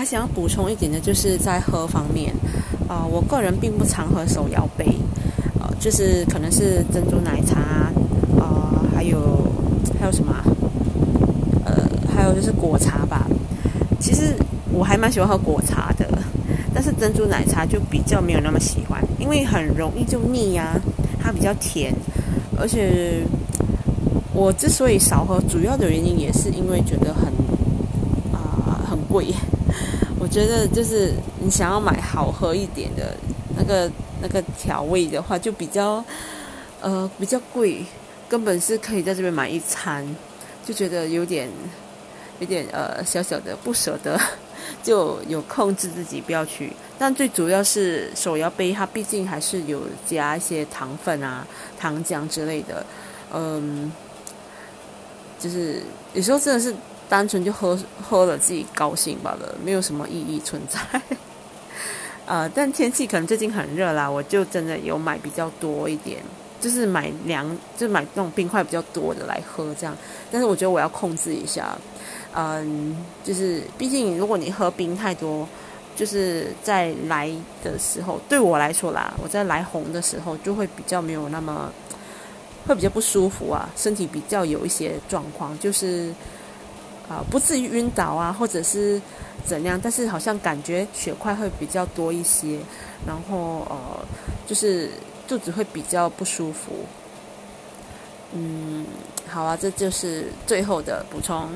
还想要补充一点的，就是在喝方面，啊，我个人并不常喝手摇杯，呃，就是可能是珍珠奶茶，啊，还有还有什么，呃，还有就是果茶吧。其实我还蛮喜欢喝果茶的，但是珍珠奶茶就比较没有那么喜欢，因为很容易就腻呀，它比较甜，而且我之所以少喝，主要的原因也是因为觉得很啊很贵。我觉得就是你想要买好喝一点的那个那个调味的话，就比较呃比较贵，根本是可以在这边买一餐，就觉得有点有点呃小小的不舍得，就有控制自己不要去。但最主要是手摇杯，它毕竟还是有加一些糖分啊、糖浆之类的，嗯，就是有时候真的是。单纯就喝喝了自己高兴罢了，没有什么意义存在。呃，但天气可能最近很热啦，我就真的有买比较多一点，就是买凉，就买那种冰块比较多的来喝这样。但是我觉得我要控制一下，嗯，就是毕竟如果你喝冰太多，就是在来的时候，对我来说啦，我在来红的时候就会比较没有那么，会比较不舒服啊，身体比较有一些状况，就是。啊，不至于晕倒啊，或者是怎样，但是好像感觉血块会比较多一些，然后呃，就是肚子会比较不舒服。嗯，好啊，这就是最后的补充。